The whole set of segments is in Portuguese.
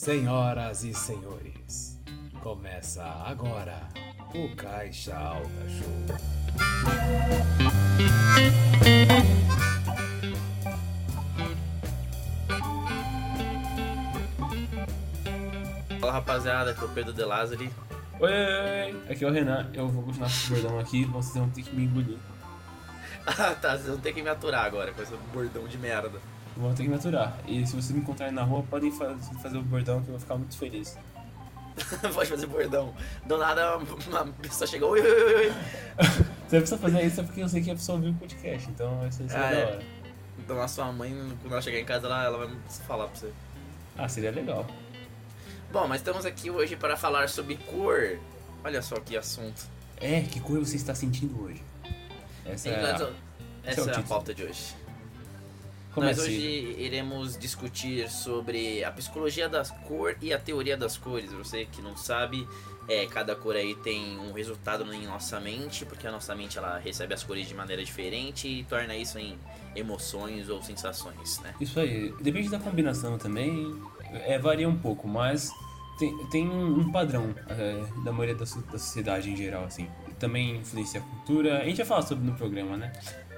Senhoras e senhores, começa agora o Caixa Alta Show. Fala rapaziada, aqui é o Pedro De Lázari. Oi, oi, oi, aqui é o Renan, eu vou continuar com o bordão aqui, vocês vão ter que me engolir. Ah tá, vocês vão ter que me aturar agora com esse bordão de merda. Vão ter que me aturar. E se vocês me encontrarem na rua, podem fa- fazer o bordão que eu vou ficar muito feliz. Pode fazer bordão. Do nada uma pessoa chegou, oi, oi, oi. Você fazer isso é porque eu sei que a pessoa ouviu o podcast, então isso vai ser Ah, da é. hora. Então a sua mãe, quando ela chegar em casa, ela, ela vai falar pra você. Ah, seria legal. Bom, mas estamos aqui hoje para falar sobre cor. Olha só que assunto. É, que cor você está sentindo hoje? Essa é Nós- a... Essa é o é a pauta de hoje. Comece. Nós hoje iremos discutir sobre a psicologia das cor e a teoria das cores. Você que não sabe, é, cada cor aí tem um resultado em nossa mente, porque a nossa mente ela recebe as cores de maneira diferente e torna isso em emoções ou sensações, né? Isso aí, depende da combinação também, é, varia um pouco, mas tem, tem um, padrão é, da maioria da, da sociedade em geral, assim. Também influencia a cultura, a gente vai falar sobre no programa, né?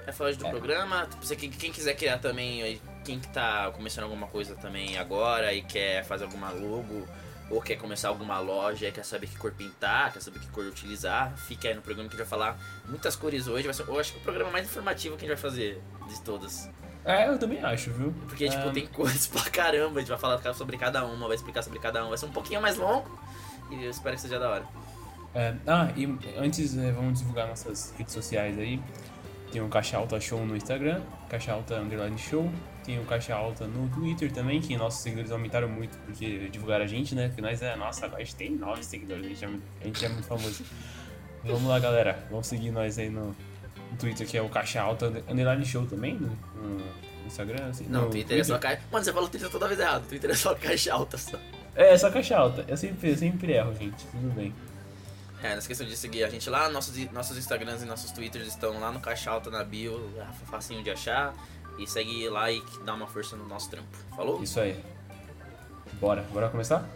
É falar do É. programa, você, quem, quem quiser criar também, quem que tá começando alguma coisa também agora e quer fazer alguma logo, ou quer começar alguma loja e quer saber que cor pintar, quer saber que cor utilizar, fica aí no programa que a gente vai falar muitas cores hoje. Vai ser, eu acho que é o programa mais informativo que a gente vai fazer de todas. É, eu também acho, viu? Porque, tipo, Ah, tem cores pra caramba, a gente vai falar sobre cada uma, vai explicar sobre cada uma. Vai ser um pouquinho mais longo e eu espero que seja da hora. é, ah, e antes é, vamos divulgar nossas redes sociais aí. Tem o Caixa Alta Show no Instagram, Caixa Alta Underline Show. Tem o Caixa Alta no Twitter também, que nossos seguidores aumentaram muito porque divulgaram a gente, né? Que nós é, nossa, agora a gente tem nove seguidores, a gente é, muito- a gente é muito famoso. Vamos lá, galera. Vamos seguir nós aí no, no Twitter, que é o Caixa Alta Underline Show também, no, no Instagram. Assim, Não, no Twitter é só caixa. Mano, você falou Twitter toda vez errado. Twitter é só caixa alta só. É, é só Caixa Alta. Eu sempre, eu sempre erro, gente. Tudo bem. É, não esqueçam de seguir a gente lá. Nossos, nossos Instagrams e nossos Twitters estão lá no Caixa Alta na bio. Facinho de achar. E segue lá e dá uma força no nosso trampo. Falou? Isso aí. Bora, bora começar?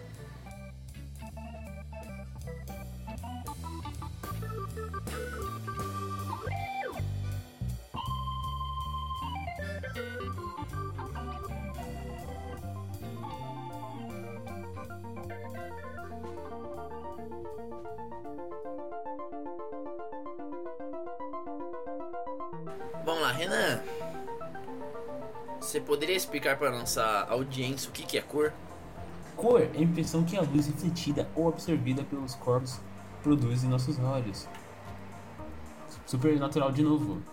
Poderia explicar para nossa audiência o que, que é cor? Cor é a impressão que a luz refletida ou absorvida pelos corpos produz em nossos olhos. Super natural de novo.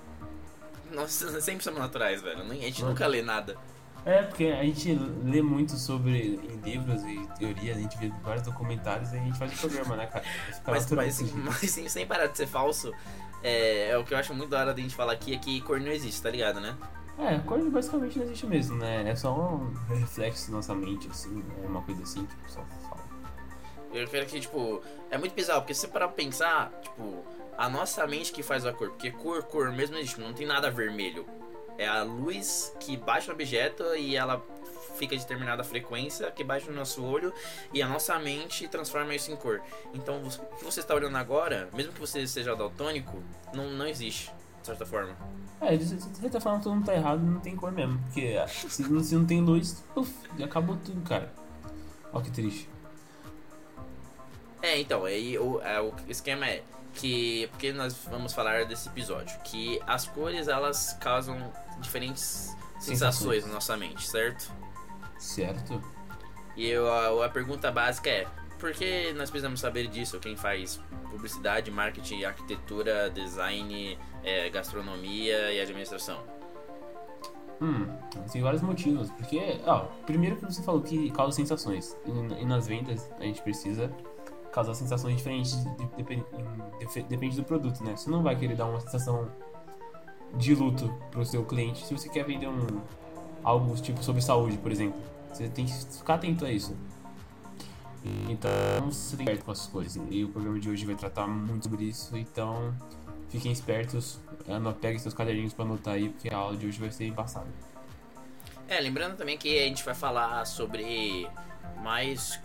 Nós sempre somos naturais, velho. A gente nunca lê nada. É, porque a gente lê muito sobre em livros e teorias, a gente vê vários documentários e a gente faz o programa, né, cara? Mas, mas, mas sem, sem parar de ser falso, é, é o que eu acho muito da hora da gente falar aqui é que cor não existe, tá ligado, né? É, cor basicamente não existe mesmo, né? É só um reflexo da nossa mente, assim, é uma coisa assim que o pessoal fala. Eu quero que, tipo, é muito bizarro, porque se parar pra pensar, tipo, a nossa mente que faz a cor, porque cor, cor mesmo existe, não tem nada vermelho. É a luz que baixa no objeto e ela fica a determinada frequência que baixa no nosso olho e a nossa mente transforma isso em cor. Então, o que você está olhando agora, mesmo que você seja daltônico, não, não existe, de certa forma. É, de certa forma todo mundo tá errado não tem cor mesmo. Porque ah, se, não- se não tem luz, puf, acabou tudo, cara. Ó que triste. É, então, aí o, é, o esquema é que. Porque nós vamos falar desse episódio, que as cores elas causam diferentes sensações Sensações. na nossa mente, certo? Certo? E eu, a, a pergunta básica é: por que nós precisamos saber disso? Quem faz publicidade, marketing, arquitetura, design, é, gastronomia e administração? Hum, tem vários motivos. Porque, ó, primeiro que você falou que causa sensações. E, e nas vendas a gente precisa causar sensações diferentes de- de- depen- em- defe- depende do produto, né? Você não vai querer dar uma sensação de luto pro seu cliente se você quer vender um algo tipo sobre saúde, por exemplo. Você tem que ficar atento a isso. Então, você tem com essas coisas. E o programa de hoje vai tratar muito sobre isso. Então, fiquem espertos. Peguem seus caderninhos pra anotar aí, porque a aula de hoje vai ser embaçada. É, lembrando também que a gente vai falar sobre mais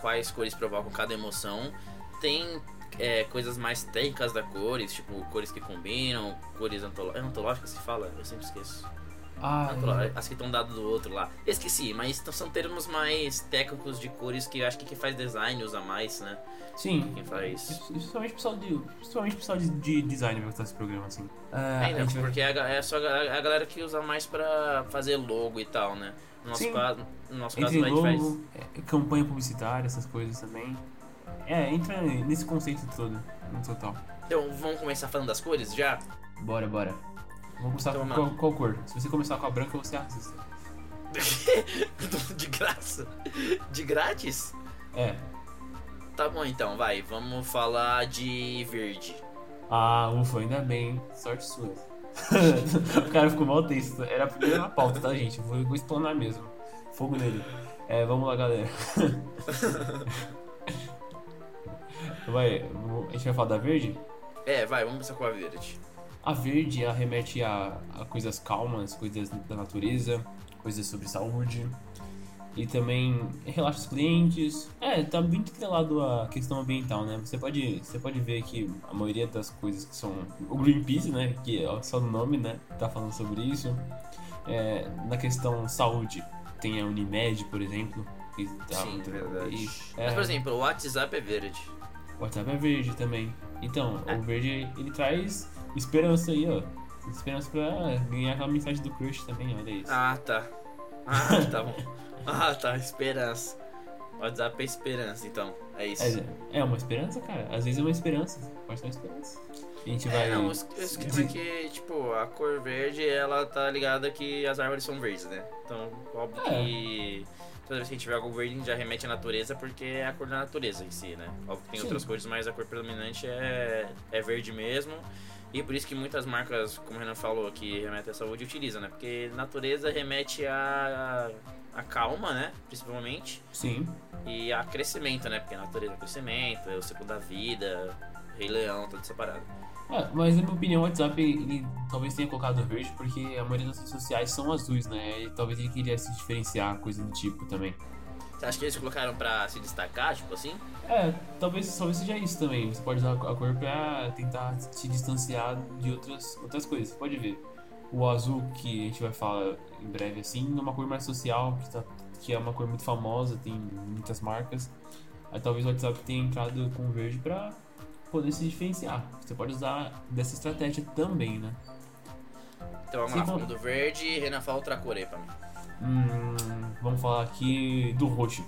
quais cores provocam cada emoção. Tem é, coisas mais técnicas da cores, tipo cores que combinam, cores é antológicas que fala? Eu sempre esqueço. Ah, Antolo- As que estão dadas do outro lá. Esqueci, mas são termos mais técnicos de cores que eu acho que quem faz design usa mais, né? sim. Quem faz. Principalmente o pessoal de, principalmente o pessoal de, de design vai gostar desse programa, assim. É, a não, gente vai- porque é, é só a a galera que usa mais pra fazer logo e tal, né? No nosso Sim. caso, no nosso caso Entre a gente faz. logo, é, campanha publicitária, essas coisas também. É, entra nesse conceito todo, no total. Então vamos começar falando das cores já? Bora, bora. Vamos começar Então, com qual, qual cor? Se você começar com a branca, você assista. De graça? De grátis? É. Tá bom então, vai. Vamos falar de verde. Ah, ufa, ainda bem. Sorte sua. o cara ficou mal texto. Era a primeira pauta, tá, gente? Vou, vou explanar mesmo. Fogo nele. É, vamos lá, galera. vai, a gente vai falar da verde? É, vai, vamos começar com a verde. A verde remete a, a coisas calmas, coisas da natureza, coisas sobre saúde. E também relaxa os clientes. É, tá muito atrelado à questão ambiental, né? Você pode, você pode ver que a maioria das coisas que são. O Greenpeace, né? Que é só no nome, né? Tá falando sobre isso. É, na questão saúde, tem a Unimed, por exemplo. Que tá Sim, muito verdade. E, é, Mas, por exemplo, o WhatsApp é verde. o WhatsApp é verde também. Então, É. o verde ele traz esperança aí, ó. Esperança pra ganhar aquela mensagem do crush também, olha isso. Ah, tá. Ah, tá bom. Ah, tá, esperança. WhatsApp é esperança, então. É isso. É, é uma esperança, cara. Às vezes é uma esperança. Pode ser uma esperança. A gente vai. É, não, o es- o esquema é que, tipo, a cor verde, ela tá ligada que as árvores são verdes, né? Então, óbvio É. que toda vez que a gente vê algo verde, a gente já remete à natureza, porque é a cor da natureza em si, né? Óbvio que tem Sim. outras cores, mas a cor predominante é, é verde mesmo. E por isso que muitas marcas, como o Renan falou, que remetem à saúde, utilizam, né? Porque natureza remete a, a calma, né? Principalmente. Sim. E a crescimento, né? Porque a natureza é crescimento, é o ciclo da vida, Rei Leão, toda essa parada. É, mas na minha opinião, o WhatsApp ele talvez tenha colocado verde porque a maioria das redes sociais são azuis, né? E talvez ele queria se diferenciar, coisa do tipo também. Você acha que eles colocaram pra se destacar, tipo assim? É, talvez, talvez seja isso também. Você pode usar a cor pra tentar se distanciar de outras, outras coisas. Você pode ver. O azul, que a gente vai falar em breve assim, é uma cor mais social, que, tá, que é uma cor muito famosa, tem muitas marcas. Aí talvez o WhatsApp tenha entrado com o verde pra poder se diferenciar. Você pode usar dessa estratégia também, né? Então vamos Sim, lá, falando do verde, Renan fala outra cor aí pra mim. Hum, vamos falar aqui do roxo.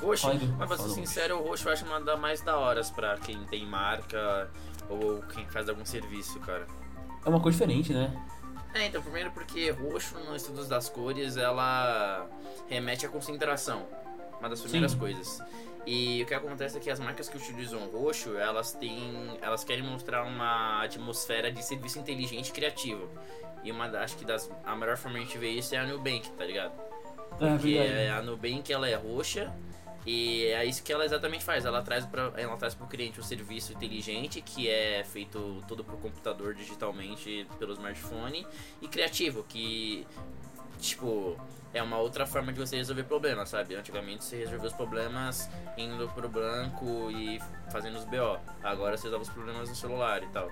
Roxo, do- mas pra ser sincero, o roxo eu acho uma das mais da horas pra quem tem marca ou quem faz algum serviço, cara. É uma cor diferente, né? É, então, primeiro porque roxo, nos estudos das cores, ela remete à concentração. Uma das primeiras Sim. coisas. E o que acontece é que as marcas que utilizam roxo, elas têm. Elas querem mostrar uma atmosfera de serviço inteligente e criativo. E uma acho que das. A melhor forma de a gente ver isso é a Nubank, tá ligado? É Porque verdade. a Nubank ela é roxa e é isso que ela exatamente faz. Ela traz para ela traz pro cliente um serviço inteligente que é feito todo por computador digitalmente pelo smartphone e criativo que tipo é uma outra forma de você resolver problemas, sabe? Antigamente você resolvia os problemas indo pro banco e fazendo os BO. Agora você resolve os problemas no celular e tal.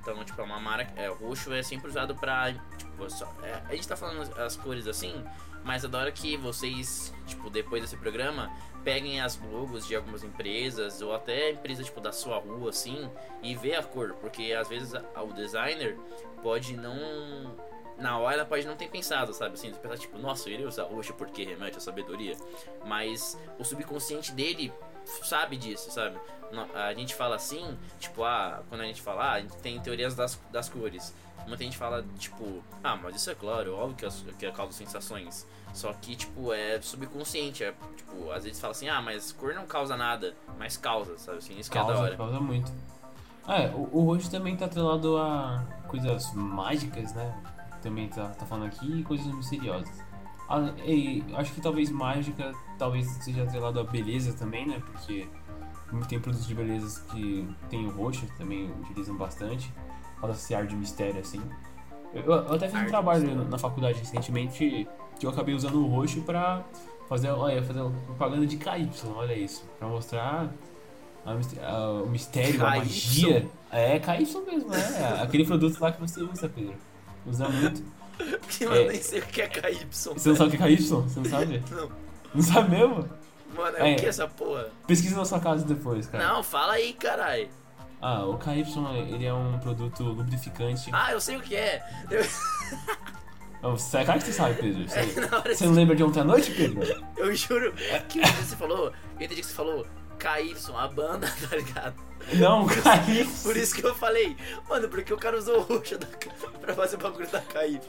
Então, tipo, é uma marca. É, roxo é sempre usado pra. Tipo, só, é, a gente tá falando as, cores assim, mas é da hora que vocês, tipo, depois desse programa, peguem as logos de algumas empresas, ou até empresa, tipo, da sua rua, assim, e vê a cor. Porque às vezes a- o designer pode não. Na hora pode não ter pensado, sabe? Assim, pensar, tipo, nossa, eu iria usar roxo porque remete à sabedoria. Mas o subconsciente dele sabe disso, sabe? A gente fala assim, tipo, ah, quando a gente fala, ah, a gente tem teorias das, das cores. Muita gente fala, tipo, ah, mas isso é claro, óbvio que, as- que é causa sensações. Só que, tipo, é subconsciente. É, tipo, às vezes fala assim, ah, mas cor não causa nada, mas causa, sabe? Assim, isso que é da Causa, hora. causa muito. É, o, o roxo também tá atrelado a coisas mágicas, né? Também tá, tá falando aqui, e coisas misteriosas. Ah, e acho que talvez mágica, talvez seja atrelado a beleza também, né? Porque tem produtos de beleza que tem o roxo, também utilizam bastante. Fala esse ar de mistério, assim. Eu, eu até fiz um trabalho mistério. na faculdade recentemente que eu acabei usando o roxo pra fazer, olha, fazer propaganda de KY, olha isso. Pra mostrar a a- o mistério, a magia. É, KY mesmo, é. Aquele produto lá que você usa, Pedro. Usa muito. Porque, mano, É. nem sei o que é KY. Você não sabe o que é KY? Você não sabe? Não. Não sabe mesmo? Mano, é, É. o que essa porra? Pesquisa na sua casa depois, cara. Não, fala aí, caralho. Ah, o KY, ele é um produto lubrificante. Ah, eu sei o que é. Eu, Oh, Você é cara que você sabe, Pedro. Você, na hora você não lembra de ontem à noite, Pedro? Eu juro que você falou, eu entendi que você falou KY, a banda, tá ligado? Não, KY. Por isso que eu falei, mano, porque o cara usou o roxo da, pra fazer o bagulho da KY.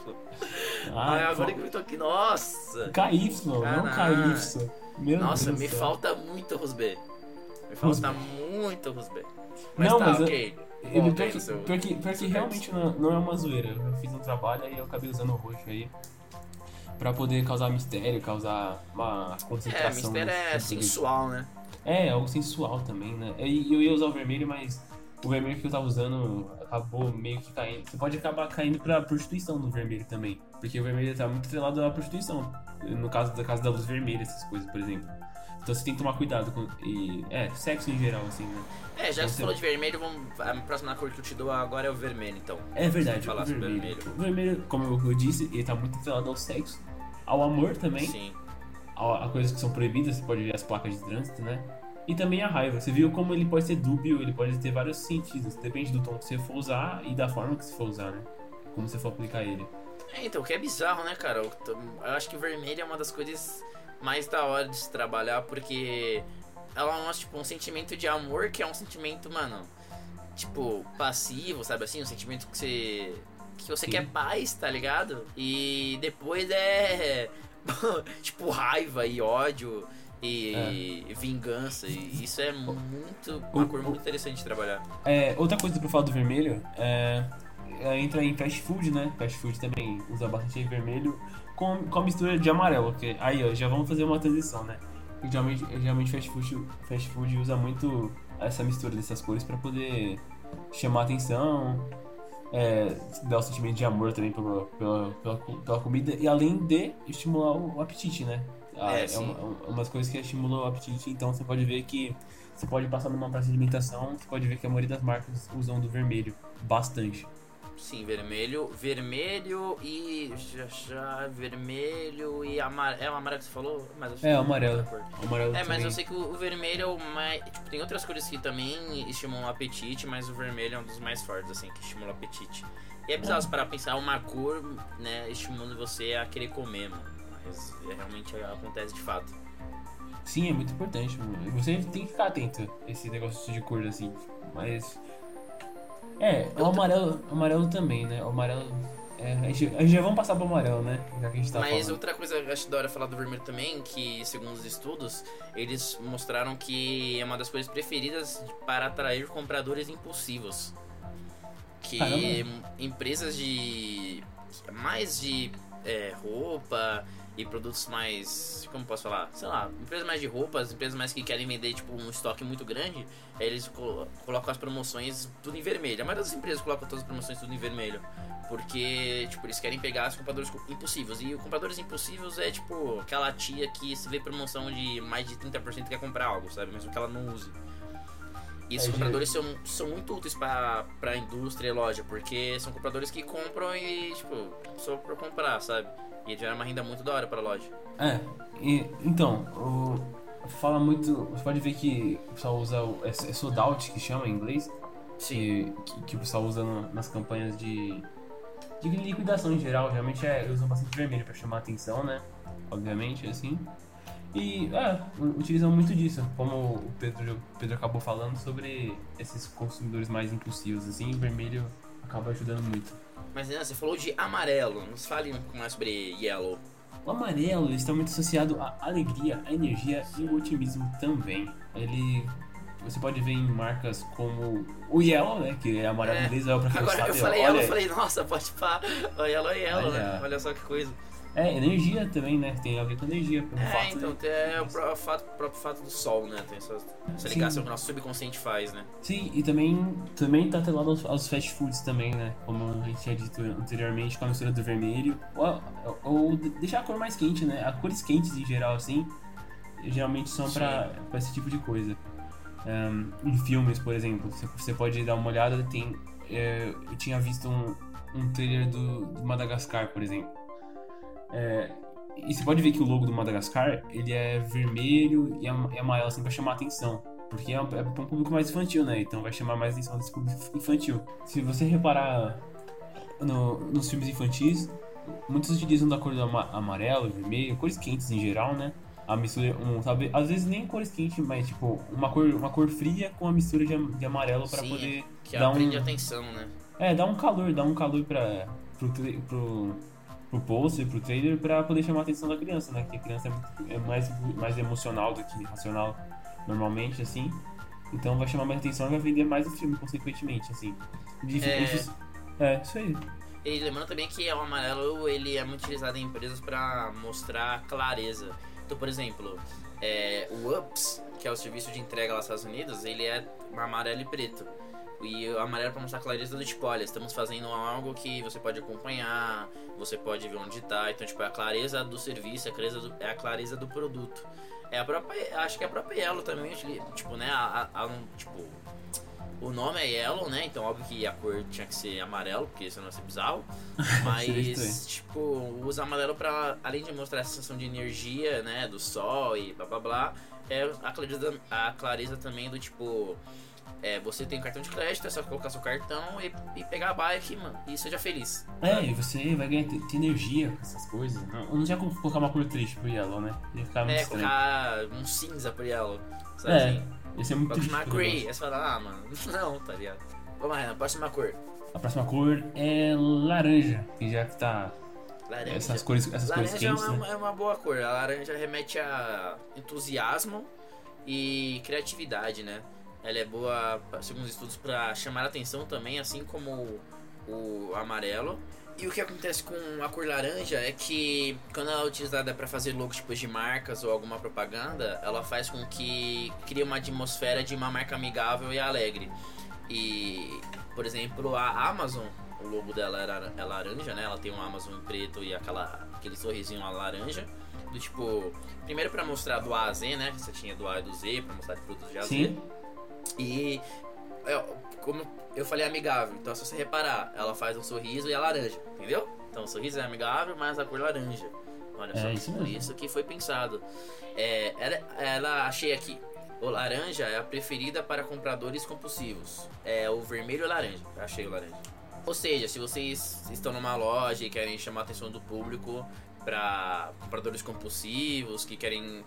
Ah, Aí agora pô. que eu tô aqui, nossa. KY, não. KY. Meu Nossa, Deus me céu. falta muito Rusbê. Me falta muito Rusbê. Mas Não, tá, mas eu- ok. Ele, Volta pior aí que, no seu- pior que, pior que seu realmente não, não é uma zoeira. Eu fiz um trabalho e eu acabei usando o roxo aí. Pra poder causar mistério, causar uma É, concentração. mistério no- é no sensual, né? É, algo sensual também, né? E eu ia usar o vermelho, mas o vermelho que eu tava usando acabou meio que caindo. Você pode acabar caindo pra prostituição no vermelho também. Porque o vermelho tá muito atrelado à prostituição. No caso da casa da luz vermelha, essas coisas, por exemplo. Então você tem que tomar cuidado com. E, é, sexo em geral, assim, né? É, já que Você- falou de vermelho, vamos, a próxima cor que eu te dou agora é o vermelho, então. É verdade, falar o sobre vermelho. vermelho. O vermelho, como eu disse, ele tá muito atrelado ao sexo, ao amor também, Sim. a, a coisas que são proibidas, você pode ver as placas de trânsito, né? E também a raiva. Você viu como ele pode ser dúbio, ele pode ter vários sentidos. Depende do tom que você for usar e da forma que você for usar, né? Como você for aplicar ele. É, então, o que é bizarro, né, cara? Eu, eu acho que o vermelho é uma das coisas mais da hora de se trabalhar, porque ela mostra, tipo, um sentimento de amor que é um sentimento, mano, tipo, passivo, sabe assim? Um sentimento que você. que você Sim. quer paz, tá ligado? E depois é. tipo, raiva e ódio e vingança. E isso é muito. uma O- cor muito interessante de trabalhar. É, outra coisa pra falar do vermelho é, é, entra em fast food, né? Fast food também usa bastante vermelho com, com a mistura de amarelo. Que, aí, ó, já vamos fazer uma transição, né? Porque geralmente, geralmente fast, food, fast food usa muito essa mistura dessas cores pra poder chamar atenção, é, dar o sentimento de amor também pela, pela, pela, pela comida e além de estimular o, apetite, né? Ah, É, é uma, umas coisas que estimulam o apetite, então você pode ver que você pode passar numa praça de alimentação, você pode ver que a maioria das marcas usam do vermelho bastante. Sim, vermelho, vermelho e já, já vermelho e amarelo. É o amarelo que você falou? Mas sei É, que amarelo. O amarelo É, mas eu sei que o, o vermelho é o mais. Tipo, tem outras cores que também estimulam o apetite, mas o vermelho é um dos mais fortes, assim, que estimula o apetite. E é bizarro para pensar uma cor, né, estimulando você a querer comer, mano. Mas é, realmente acontece de fato. Sim, é muito importante. mano. Você tem que ficar atento a esse negócio de cor assim. Mas. É, o amarelo, amarelo também, né? O amarelo. É, a, gente, a gente já vamos passar pro amarelo, né? Já que a gente tá Mas falando. outra coisa que eu acho da hora falar do vermelho também, que segundo os estudos, eles mostraram que é uma das cores preferidas para atrair compradores impulsivos. Que Caramba. empresas de. mais de é, roupa e produtos mais. como posso falar? Sei lá, empresas mais de roupas, empresas mais que querem vender tipo um estoque muito grande, eles colo- colocam as promoções tudo em vermelho. A maioria das empresas colocam todas as promoções tudo em vermelho. Porque, tipo, eles querem pegar os compradores impulsivos. E o compradores impulsivos é, tipo, aquela tia que se vê promoção de mais de 30% quer comprar algo, sabe? Mesmo que ela não use. E esses É, compradores são, são muito úteis pra, pra indústria e loja, porque são compradores que compram e, tipo, só pra comprar, sabe? E gera uma renda muito da hora pra loja. É, e, então, o, fala muito. Você pode ver que o pessoal usa o. É, é sold out que chama em inglês. Que, que, que o pessoal usa no- nas campanhas de. De liquidação em geral. Geralmente é, usam bastante vermelho pra chamar atenção, né? Obviamente, assim. E é, utilizam muito disso. Como o Pedro, o Pedro acabou falando sobre esses consumidores mais impulsivos, assim, o vermelho acaba ajudando muito. Mas, né, você falou de amarelo. Nos fale mais sobre yellow. O amarelo está muito associado à alegria, à energia e ao otimismo também. Ele. Você pode ver em marcas como o Yellow, né? Que é amarelo É. inglês, é pra quem não Agora eu falei yellow, eu falei, nossa, pode pá. O yellow é yellow, né? Olha só que coisa. É, energia também, né? Tem a ver com energia. Pelo É, fato então, de- é o pró- fato- próprio fato do sol, né? Tem essa, essa Sim. ligação que o nosso subconsciente faz, né? Sim, e também, também tá atrelado aos, aos fast foods também, né? Como a gente tinha dito anteriormente, com a mistura do vermelho. Ou, ou de- deixar a cor mais quente, né? As cores quentes em geral, assim, geralmente são pra, pra esse tipo de coisa. Ahn, em filmes, por exemplo, você, pode dar uma olhada, tem... é, eu tinha visto um, um trailer do, do Madagascar, por exemplo. É, e você pode ver que o logo do Madagascar, ele é vermelho e e amarelo, assim, pra chamar a atenção. Porque é um, é pra um público mais infantil, né? Então vai chamar mais atenção desse público infantil. Se você reparar no- nos filmes infantis, muitos utilizam da cor do ama- amarelo, vermelho, cores quentes em geral, né? A mistura, um, sabe, às vezes nem cores quentes, mas tipo, uma cor, uma cor fria com a mistura de, de amarelo Sim, poder Que dar aprende um, atenção, né? é, dá um calor, dá um calor pra, pro, pro, pro poster, pro trailer, pra poder chamar a atenção da criança, né? Que a criança é, é mais, mais emocional do que racional normalmente, assim. Então vai chamar mais atenção e vai vender mais o filme, consequentemente, assim. De- É. esses- é, isso aí. E lembrando também que o amarelo ele é muito utilizado em empresas para mostrar clareza. Então, por exemplo, é, o UPS, que é o serviço de entrega lá nos Estados Unidos, ele é amarelo e preto. E o amarelo para mostrar clareza do tipo, olha, estamos fazendo algo que você pode acompanhar, você pode ver onde tá. Então, tipo, é a clareza do serviço, é a clareza do, é a clareza do produto. É a própria, acho que a própria Yellow também, tipo, né, a, a- a- tipo, o nome é Yellow, né? Então, óbvio que a cor tinha que ser amarelo, porque senão ia ser bizarro. Mas, tipo, usa amarelo pra, além de mostrar a sensação de energia, né? Do sol e blá blá blá, é a clareza, a clareza também do tipo. É, você tem cartão de crédito, é só colocar seu cartão e, e pegar a bike, mano, e seja feliz. É, e você vai ganhar ter ter energia com essas coisas. Não, não tinha como colocar uma cor triste pro Yellow, né? Ia ficar muito É, estranho. colocar um cinza pro yellow, sabe É, assim? esse é muito triste. pro Grey, aí você fala, ah, mano, não, tá ligado? Vamos lá, Renan, próxima cor. A próxima cor é laranja, que já que tá Laranja. essas cores, essas cores Laranja é quentes, uma, né? é uma boa cor. A laranja remete a entusiasmo e criatividade, né? Ela é boa, segundo os estudos, para chamar a atenção também, assim como o, amarelo. E o que acontece com a cor laranja é que quando ela é utilizada para fazer logotipos de marcas ou alguma propaganda, ela faz com que crie uma atmosfera de uma marca amigável e alegre. E, por exemplo, a Amazon, o logo dela era, é laranja, né? Ela tem um Amazon preto e aquela, aquele sorrisinho lá laranja. Do tipo, primeiro para mostrar do A a Z, né? Você tinha do A e do Z, para mostrar de produtos de A a Z. E é, como eu falei amigável, então se você reparar, ela faz um sorriso e é laranja, entendeu? Então o sorriso é amigável, mas a cor laranja. Olha É, só, isso por isso que foi pensado. É, ela, ela achei aqui. O laranja é a preferida para compradores compulsivos. É o vermelho e laranja. Achei o laranja. Ou seja, se vocês estão numa loja e querem chamar a atenção do público para compradores compulsivos que querem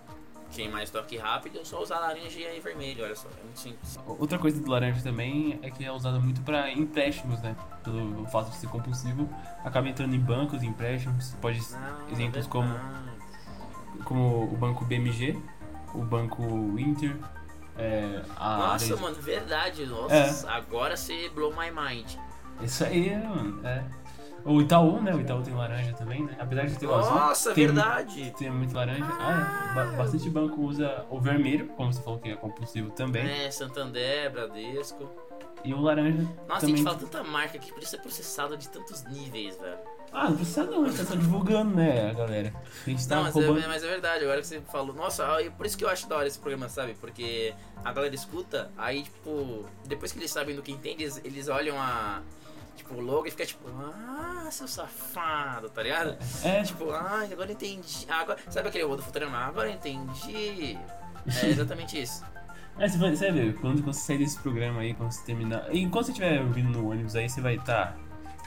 queimar estoque rápido, é só usar laranja e vermelho. Olha só, é muito simples. Outra coisa do laranja também é que é usado muito para empréstimos, né? Pelo fato de ser compulsivo, acaba entrando em bancos, empréstimos. Pode Ah, exemplos verdade. como, como o banco BMG, o banco Inter, é, a Nossa, área- mano, verdade. Nossa, É. agora você blow my mind. Isso aí, mano. É. O Itaú, né? O Itaú tem laranja também, né? Apesar de ter o azul. Nossa, tem verdade. Tem muito laranja. Ah, é. Ba- bastante banco usa o vermelho, como você falou que é compulsivo também. É, Santander, Bradesco. E o laranja Nossa, a também. gente fala tanta marca que podia ser processada de tantos níveis, velho. Ah, não precisa não, a gente tá só divulgando, né, galera? A gente tá Não, mas é, roubando. mas é verdade, agora que você falou. Nossa, ah, por isso que eu acho da hora esse programa, sabe? Porque a galera escuta, aí, tipo, depois que eles sabem do que entende, eles, eles olham a. Tipo, o logo e fica tipo, ah, seu safado, tá ligado? É, Tipo, ah, agora entendi. Ah, agora... Sabe aquele do Futurama? Agora entendi. É exatamente isso. É, você vai, ver, quando você sair desse programa aí, quando você terminar. Enquanto você estiver ouvindo no ônibus aí, você vai estar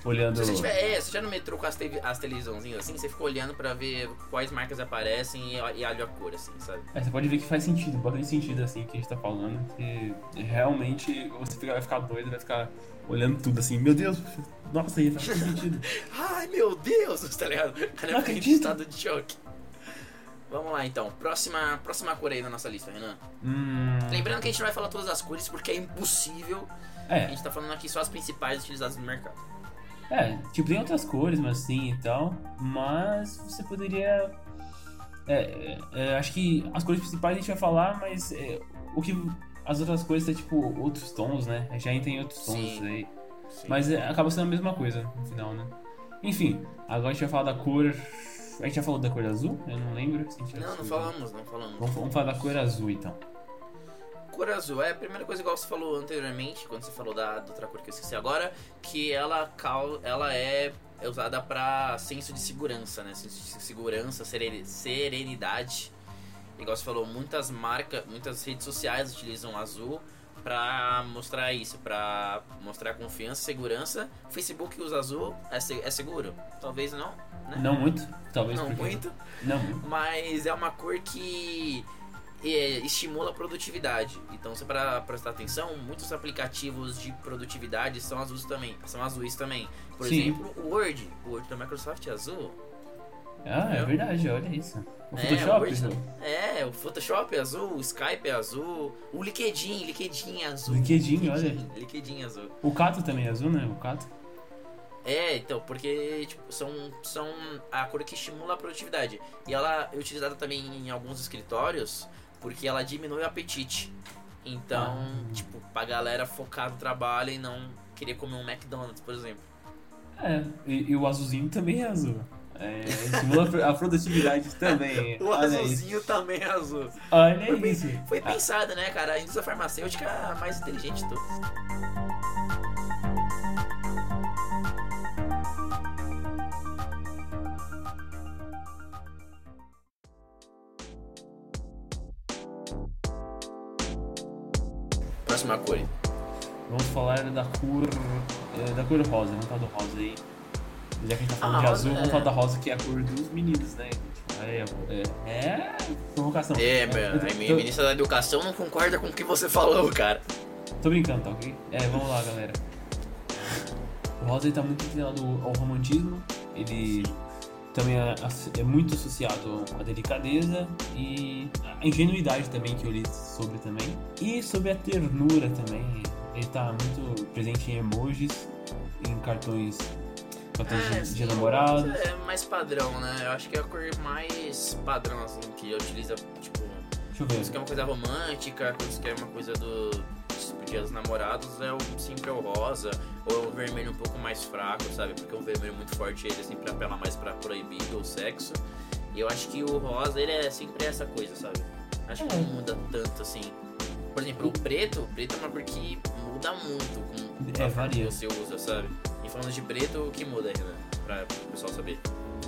olhando. Se você tiver, é, se tiver no metrô com as, TV as televisãozinhas assim, você fica olhando pra ver quais marcas aparecem e, e olha a cor, assim, sabe? É, você pode ver que faz sentido, bastante sentido assim que a gente tá falando, que realmente você fica- vai ficar doido, vai ficar olhando tudo assim, meu Deus, nossa, aí faz sentido. Ai meu Deus, tá ligado? Cara, eu fiquei estado de choque. Vamos lá então, próxima, próxima cor aí na nossa lista, Renan. hum. Lembrando que a gente não vai falar todas as cores porque é impossível. A É, gente tá falando aqui só as principais utilizadas no mercado. É, tipo, tem outras cores, mas sim e tal. Mas você poderia. É, é, é, acho que as cores principais a gente vai falar, mas é, o que. As outras coisas é tipo outros tons, né? Já entra em outros tons Sim. aí. Sim. Mas é, acaba sendo a mesma coisa no final, né? Enfim, agora a gente vai falar da cor. A gente já falou da cor azul? Eu não lembro. Não, não falamos, não falamos. Vamos, vamos falar da cor azul então. Cor azul é a primeira coisa igual você falou anteriormente, quando você falou da, da outra cor que eu esqueci agora, que ela, cau- ela é é usada pra senso de segurança, né? Senso de segurança, sereni- serenidade. Igual você falou, muitas marcas, muitas redes sociais utilizam azul pra mostrar isso, pra mostrar confiança, segurança. O Facebook usa azul, é, é seguro? Talvez não, né? Não muito, talvez Não muito. Não muito. mas é uma cor que é, estimula a produtividade. Então, se para prestar atenção, muitos aplicativos de produtividade são azuis também. São azuis também. Por Sim. exemplo, o Word. O Word da Microsoft é azul. Ah, é verdade, olha isso. O É, Photoshop? Word- né? É, o Photoshop é azul, o Skype é azul, o LinkedIn, LinkedIn é azul. LinkedIn, olha. LinkedIn é azul. O Cato também é azul, né? O Cato. É, então, porque tipo, são, são a cor que estimula a produtividade. E ela é utilizada também em alguns escritórios porque ela diminui o apetite. Então, Ah. tipo, pra galera focar no trabalho e não querer comer um McDonald's, por exemplo. É, e, e o azulzinho também é azul. É, estimula a produtividade também. O Olha isso. azulzinho também é azul. Olha Foi, isso. foi Ah, pensado, né, cara? A indústria farmacêutica é a mais inteligente de todas. Próxima cor. Vamos falar da cor. é, da cor rosa, vamos falar do rosa aí. Já que a gente tá falando Ah, de azul, vamos é. falar da rosa que é a cor dos meninos, né? É, é, é provocação. É, tô- a minha ministra da Educação não concorda com o que você falou, cara. Tô brincando, tá ok? É, vamos lá, galera. O rosa ele tá muito ligado ao romantismo, ele também é, é muito associado à delicadeza e à ingenuidade também, que eu li sobre também. E sobre a ternura também, ele tá muito presente em emojis, em cartões, cartões de, de. É mais padrão, né? Eu acho que é a cor mais padrão, assim, que utiliza, tipo, Deixa eu quando você ver. quer uma coisa romântica, quando você quer uma coisa do tipo, dia dos namorados, é o, sempre é o rosa, ou é o vermelho um pouco mais fraco, sabe? Porque o vermelho muito forte, ele sempre apela mais pra proibido ou sexo. E eu acho que o rosa, ele é sempre essa coisa, sabe? Acho que É. não muda tanto, assim. Por exemplo, o preto, o preto é uma cor que muda muito com É, a forma que varia. você usa, sabe? Falando de preto, o que muda, Renan? Pra, pro pessoal saber.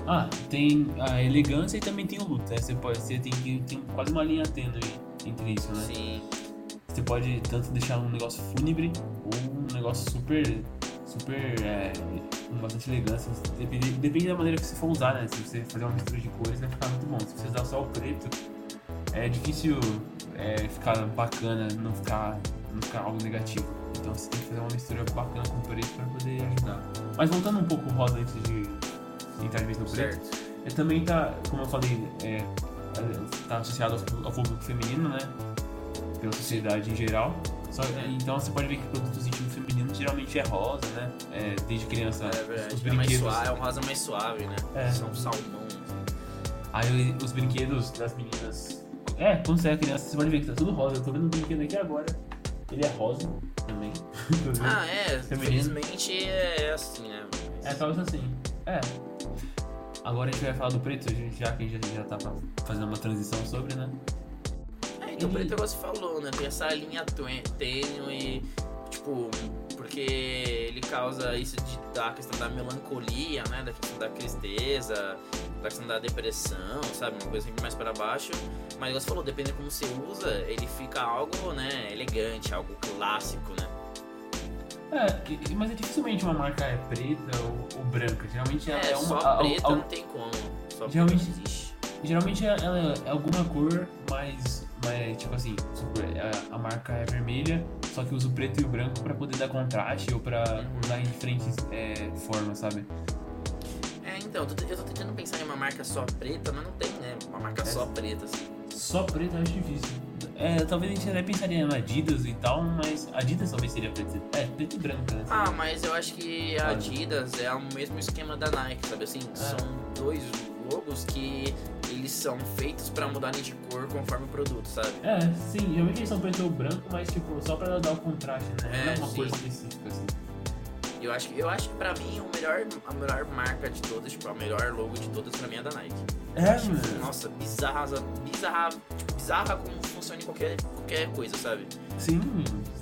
Ah, tem a elegância e também tem o luto, né? Você, pode, você tem, tem quase uma linha tênue entre isso, né? Sim. Você pode tanto deixar um negócio fúnebre ou um negócio super. super. É, com bastante elegância. Depende, depende da maneira que você for usar, né? Se você fazer uma mistura de cores, vai ficar muito bom. Se você usar só o preto, é difícil é, ficar bacana, não ficar, não ficar algo negativo. Então você tem que fazer uma mistura bacana com o preto para poder ajudar. Mas voltando um pouco o rosa antes de entrar de vez no preto. Certo. Ele também tá, como eu falei, é, é, tá associado ao, ao público feminino, né? Pela sociedade em geral. Só, então você pode ver que produtos íntimos femininos geralmente é rosa, né? É, desde criança, É os verdade. É, mais brinquedos. suave, é um rosa mais suave, né? É. São salmão. assim. Aí os brinquedos das meninas. É, quando você é criança, você pode ver que tá tudo rosa. Eu tô vendo um brinquedo aqui agora. Ele é rosa também. Ah, é. Feminino. Felizmente é assim, né? É, talvez assim. É. Agora a gente vai falar do preto, já que a gente já, tá fazendo uma transição sobre, né? É, então, Ele- preto igual você falou, né? Tem essa linha tênue, tipo, porque ele causa isso de, da questão da melancolia, né? Da questão da tristeza, da questão da depressão, sabe? Uma coisa sempre mais para baixo. Mas você falou, dependendo como você usa, ele fica algo, né? Elegante, algo clássico, né? É, mas é dificilmente uma marca é preta ou, ou branca. Geralmente ela É, é, uma. só a- a- preto a- não tem como. Só Geralmente- existe. geralmente ela é alguma cor mais. mais tipo assim, a, a marca é vermelha, só que usa o preto e o branco pra poder dar contraste ou pra Uhum. usar em diferentes é, formas, sabe? É, então, eu tô, eu tô tentando pensar em uma marca só preta, mas não tem, né? Uma marca É. só preta, assim. Só preto eu acho difícil. É, talvez a gente até pensaria na Adidas e tal, mas Adidas talvez seria preto, é, preto e branco, né? Ah, mas eu acho que a Adidas é o mesmo esquema da Nike, sabe assim? São dois logos que eles são feitos pra mudarem de cor conforme o produto, sabe? É, sim, realmente eles são preto ou branco, mas tipo, só pra dar o contraste, né? Não É, é uma sim. cor específica, assim. Eu acho, que- eu acho que pra mim o melhor, a melhor marca de todas, tipo, a melhor logo de todas pra mim é da Nike. É, Tipo, mano. Nossa, bizarra, bizarra, tipo, bizarra como funciona em qualquer, qualquer coisa, sabe? Sim,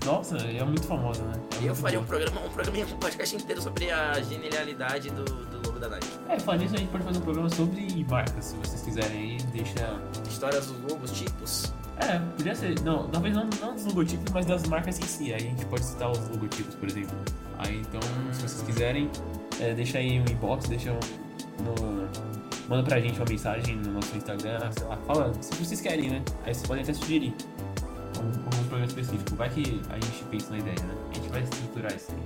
nossa, é muito famosa, né? É eu faria um programa, um programa, um podcast inteiro sobre a genialidade do, da. É, falando nisso, a gente pode fazer um programa sobre marcas, se vocês quiserem aí, deixa... Histórias dos logos, tipos. É, podia ser, não, talvez não, não dos logotipos, mas das marcas em si, aí a gente pode citar os logotipos, por exemplo. Aí, então, se vocês quiserem, é, deixa aí um inbox, deixa um, no... Manda pra gente uma mensagem no nosso Instagram, sei lá, fala se vocês querem, né? Aí vocês podem até sugerir algum, algum programa específico. Vai que a gente pensa na ideia, né? A gente vai estruturar isso aí.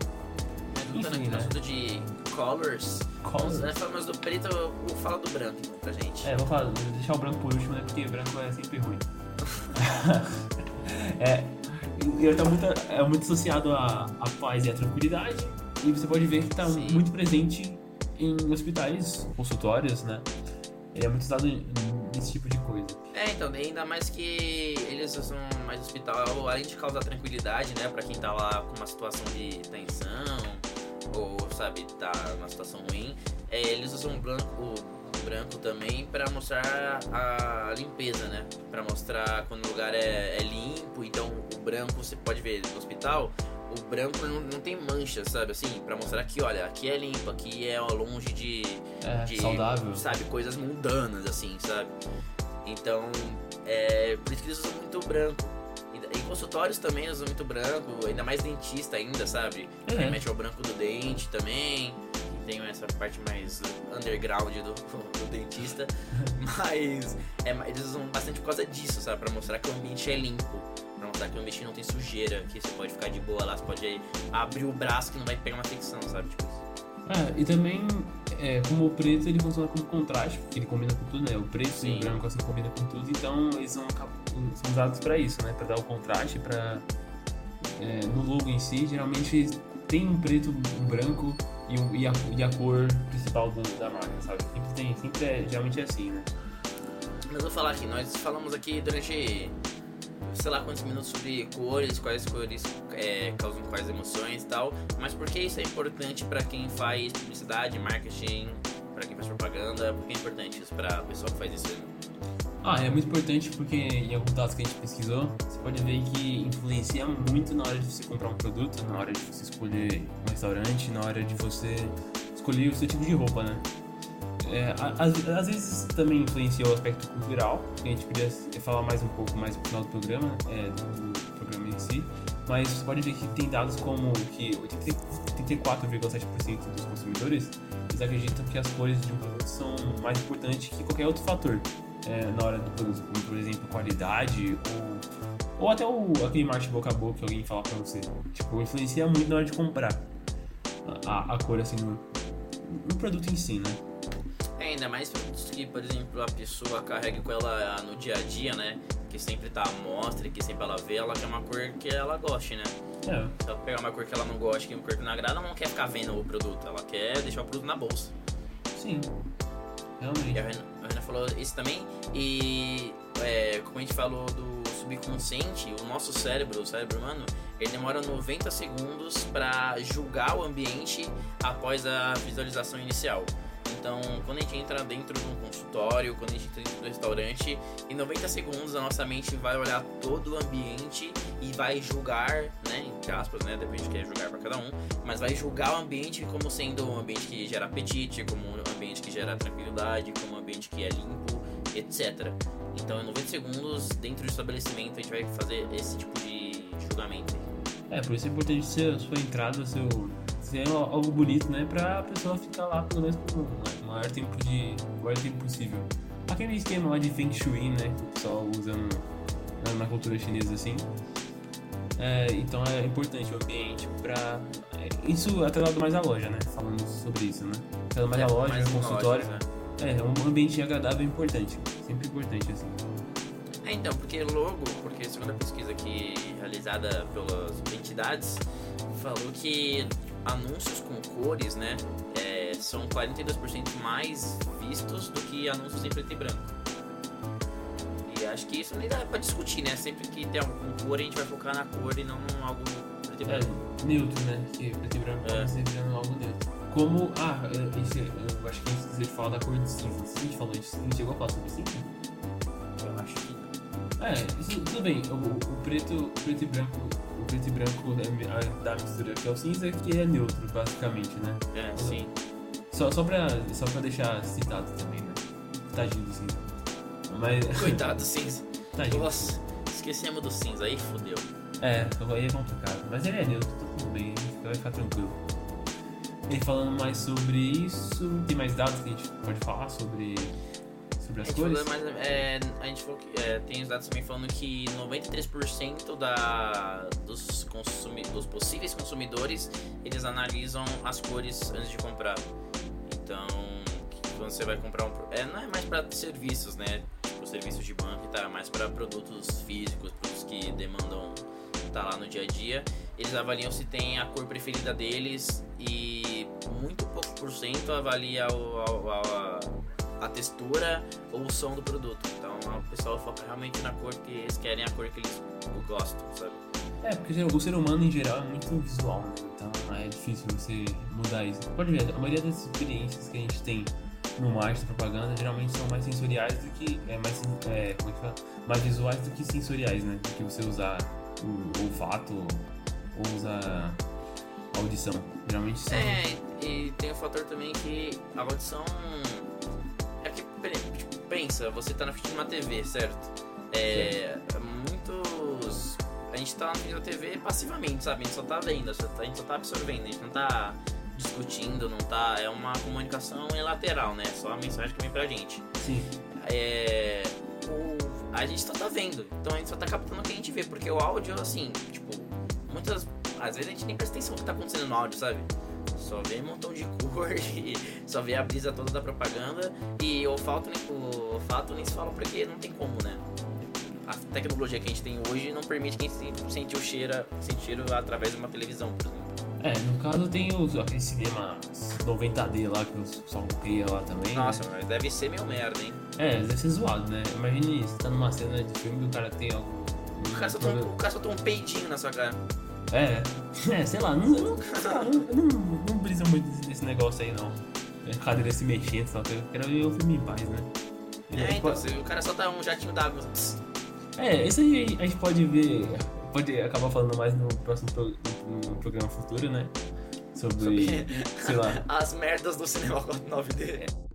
Aqui Enfim, no né? assunto de colors. Colors? Nós falamos do preto, eu vou falar do branco então, pra gente. É, vou falar, vou deixar o branco por último, né? Porque branco é sempre ruim. é, ele tá muito, é muito associado à, à paz e à tranquilidade. E você pode ver que tá Sim. muito presente em hospitais, consultórios, né? Ele é muito usado nesse tipo de coisa. É, então, ainda mais que eles usam mais hospital, além de causar tranquilidade, né, pra quem tá lá com uma situação de tensão, ou, sabe, tá numa situação ruim, é, eles usam o branco, o branco também pra mostrar a limpeza, né, pra mostrar quando o lugar é, é limpo, então o branco, você pode ver no hospital, o branco não, não tem mancha, sabe, assim, pra mostrar que, olha, aqui é limpo, aqui é longe de É, de, saudável. sabe, coisas mundanas, assim, sabe? Então, é por isso que eles usam muito branco. E consultórios também usam muito branco, ainda mais dentista ainda, sabe? É. Remete ao branco do dente também. Tem essa parte mais underground do, do dentista. Mas é, eles usam bastante por causa disso, sabe? Pra mostrar que o ambiente é limpo. Pra mostrar que o ambiente não tem sujeira, que você pode ficar de boa lá, você pode abrir o braço que não vai pegar uma infecção, sabe? Tipo isso. É, e também, é, como o preto, ele funciona como contraste, porque ele combina com tudo, né? O preto e Sim. o branco, assim, combina com tudo. Então, eles acab- são usados pra isso, né? Pra dar o contraste, pra... é, no logo em si, geralmente tem um preto, um branco e, um- e a, e a cor principal do- da marca, sabe? Sempre tem, sempre é, geralmente é assim, né? Mas vou falar aqui, nós falamos aqui durante sei lá quantos minutos sobre cores, quais cores é, causam quais emoções e tal, mas por que isso é importante pra quem faz publicidade, marketing, pra quem faz propaganda, por que é importante isso pra pessoa que faz isso? Ah, é muito importante porque em alguns dados que a gente pesquisou, você pode ver que influencia muito na hora de você comprar um produto, na hora de você escolher um restaurante, na hora de você escolher o seu tipo de roupa, né? É, às, às vezes também influencia o aspecto cultural, que a gente podia falar mais um pouco mais no final do programa, é, do, do programa em si, mas você pode ver que tem dados como que 84,7% dos consumidores eles acreditam que as cores de um produto são mais importantes que qualquer outro fator é, na hora do produto, por exemplo qualidade ou, ou até o, aquele marketing boca a boca que alguém fala pra você. Tipo, influencia muito na hora de comprar a, a- cor assim no, no produto em si, né? É, ainda mais que, por exemplo, a pessoa carrega com ela no dia a dia, né? Que sempre tá à mostra e que sempre ela vê, ela quer uma cor que ela goste, né? É, Se ela pegar uma cor que ela não gosta, que uma cor que não agrada, ela não quer ficar vendo o produto, ela quer deixar o produto na bolsa. sim. E Realmente. Renan, a Renan falou isso também. E é, como a gente falou do subconsciente, o nosso cérebro, o cérebro humano, ele demora 90 segundos para julgar o ambiente após a visualização inicial. Então, quando a gente entra dentro de um consultório, quando a gente entra dentro do restaurante, em 90 segundos a nossa mente vai olhar todo o ambiente e vai julgar, né, entre aspas, né, depende do que é julgar para cada um, mas vai julgar o ambiente como sendo um ambiente que gera apetite, como um ambiente que gera tranquilidade, como um ambiente que é limpo, etc. Então, em 90 segundos, dentro do estabelecimento, a gente vai fazer esse tipo de julgamento. É, por isso é importante ser a sua entrada, seu, ser algo bonito, né? Pra pessoa ficar lá pelo menos por o maior tempo de. o maior tempo possível. Aquele esquema lá de Feng Shui, né? Que o pessoal usa no- na, na cultura chinesa assim. É, então é importante o ambiente pra. é, Isso atrelado mais à loja, né? Falando sobre isso, né? Atrelado mais à loja, mais consultório. loja, né? É, um ambiente agradável é importante. Sempre importante, assim. É, então, porque logo, porque se outra pesquisa que realizada pelas entidades falou que anúncios com cores, né, é, são 42% mais vistos do que anúncios em preto e branco. E acho que isso nem dá pra discutir, né? Sempre que tem com cor, a gente vai focar na cor e não em algo preto e É, branco. neutro, né? Que preto e branco É. é. sempre virando algo neutro. Como. Ah, é, eu acho que antes de falar da cor de cinza. A gente falou disso. A gente chegou a falar sobre cinza? É, isso, tudo bem. O, o preto, o preto e branco. O preto e branco é, a- da mistura que é o cinza, que é neutro, basicamente, né? é, sim. Só, só, pra, só pra deixar citado também, né? Tadinho do cinza. Mas. Coitado, cinza. Tadinho. Nossa, esquecemos do cinza, aí fodeu. É, aí é complicado. Mas ele é neutro, tá tudo bem, vai ficar tranquilo. E falando mais sobre isso, tem mais dados que a gente pode falar sobre, sobre as cores? falou, mas, é, a gente falou que é, tem os dados também falando que 93% da, dos, consumi, dos possíveis consumidores eles analisam as cores antes de comprar. Então, quando você vai comprar um. É, não é mais para serviços, né? Tipo, serviços de banco e tal, é mais para produtos físicos, produtos que demandam estar lá no dia a dia. Eles avaliam se tem a cor preferida deles e muito pouco por cento avalia o, a, a- a textura ou o som do produto. Então o pessoal foca realmente na cor que eles querem a cor que eles gostam, sabe? É, porque o ser humano em geral é muito visual, né? Então é difícil você mudar isso. Pode ver, a maioria das experiências que a gente tem no marketing, propaganda, geralmente são mais sensoriais do que. É, mais, é, como é que fala? Mais visuais do que sensoriais, né? Do que você usar o olfato ou usar a audição. Geralmente são. É, e tem o fator também que a audição. Que, tipo, pensa, você tá na frente de uma TV, certo? É. Muitos. A gente tá na frente da TV passivamente, sabe? A gente só tá vendo, só tá- a gente só tá absorvendo, a gente não tá discutindo, não tá. É uma comunicação lateral, né? Só a mensagem que vem pra gente. Sim. é, o- a gente só tá vendo. Então a gente só tá captando o que a gente vê. Porque o áudio, assim, tipo, muitas. Às vezes a gente nem presta atenção no que tá acontecendo no áudio, sabe? Só vê um montão de cor e só vê a brisa toda da propaganda. E o nem, o olfato nem se fala porque não tem como, né? A tecnologia que a gente tem hoje não permite que a gente sente o cheiro, sente cheiro através de uma televisão, por exemplo. É, no caso tem os, aquele cinema 90D lá que o pessoal cria lá também. Nossa, né? mas deve ser meio merda, hein? É, deve ser zoado, né? Imagine você tá numa cena de filme e o cara tem algum. O cara um, o cara soltou um peidinho na sua cara. É, é, sei lá, não, não, sei não, não, não brisa muito desse negócio aí não. É, cadeira se mexendo, só que eu quero ver o filme em paz, né? É, é então, pode... o cara só tá um jatinho d'água. É, isso aí a gente pode ver, pode acabar falando mais no próximo pro, no programa futuro, né? Sobre, Sobre sei lá. As merdas do cinema 4 9D.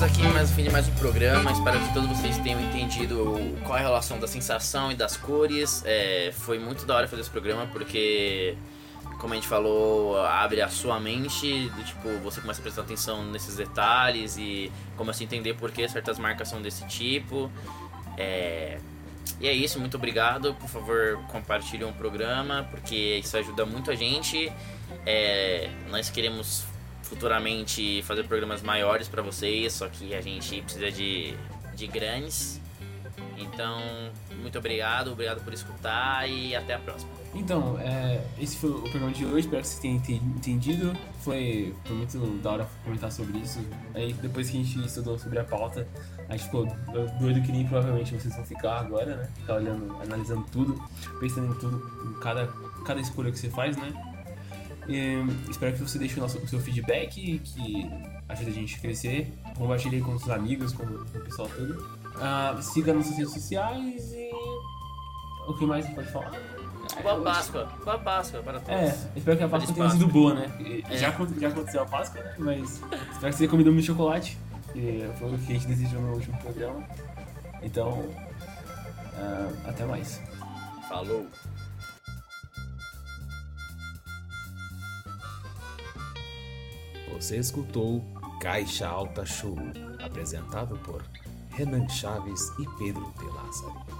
Estamos aqui mais um fim de mais um programa. Espero que todos vocês tenham entendido qual é a relação da sensação e das cores. É, foi muito da hora fazer esse programa porque, como a gente falou, abre a sua mente. Tipo, você começa a prestar atenção nesses detalhes e começa a entender por que certas marcas são desse tipo. É, e é isso, muito obrigado. Por favor, compartilhem um o programa, porque isso ajuda muito a gente. É, nós queremos futuramente fazer programas maiores pra vocês, só que a gente precisa de, de grandes. Então, muito obrigado, obrigado por escutar e até a próxima. Então, é, esse foi o programa de hoje, espero que vocês tenham ente- entendido. Foi, foi muito da hora comentar sobre isso. Aí depois que a gente estudou sobre a pauta, a gente ficou doido que nem provavelmente vocês vão ficar agora, né? Ficar olhando, analisando tudo, pensando em tudo, em cada, cada escolha que você faz, né? E, espero que você deixe o, nosso, o seu feedback, que ajuda a gente a crescer. Compartilhe com os amigos, com, com o pessoal todo. Ah, siga nossas redes sociais e. O que mais você pode falar? Boa Páscoa, boa Páscoa para todos. É, espero que a Páscoa tenha sido boa, né? É. Já, já aconteceu a Páscoa, né? Mas espero que você tenha comido muito chocolate, que foi o que a gente desejou no último programa. Então, ah, até mais. Falou. Você escutou Caixa Alta Show, apresentado por Renan Chaves e Pedro de Lázaro.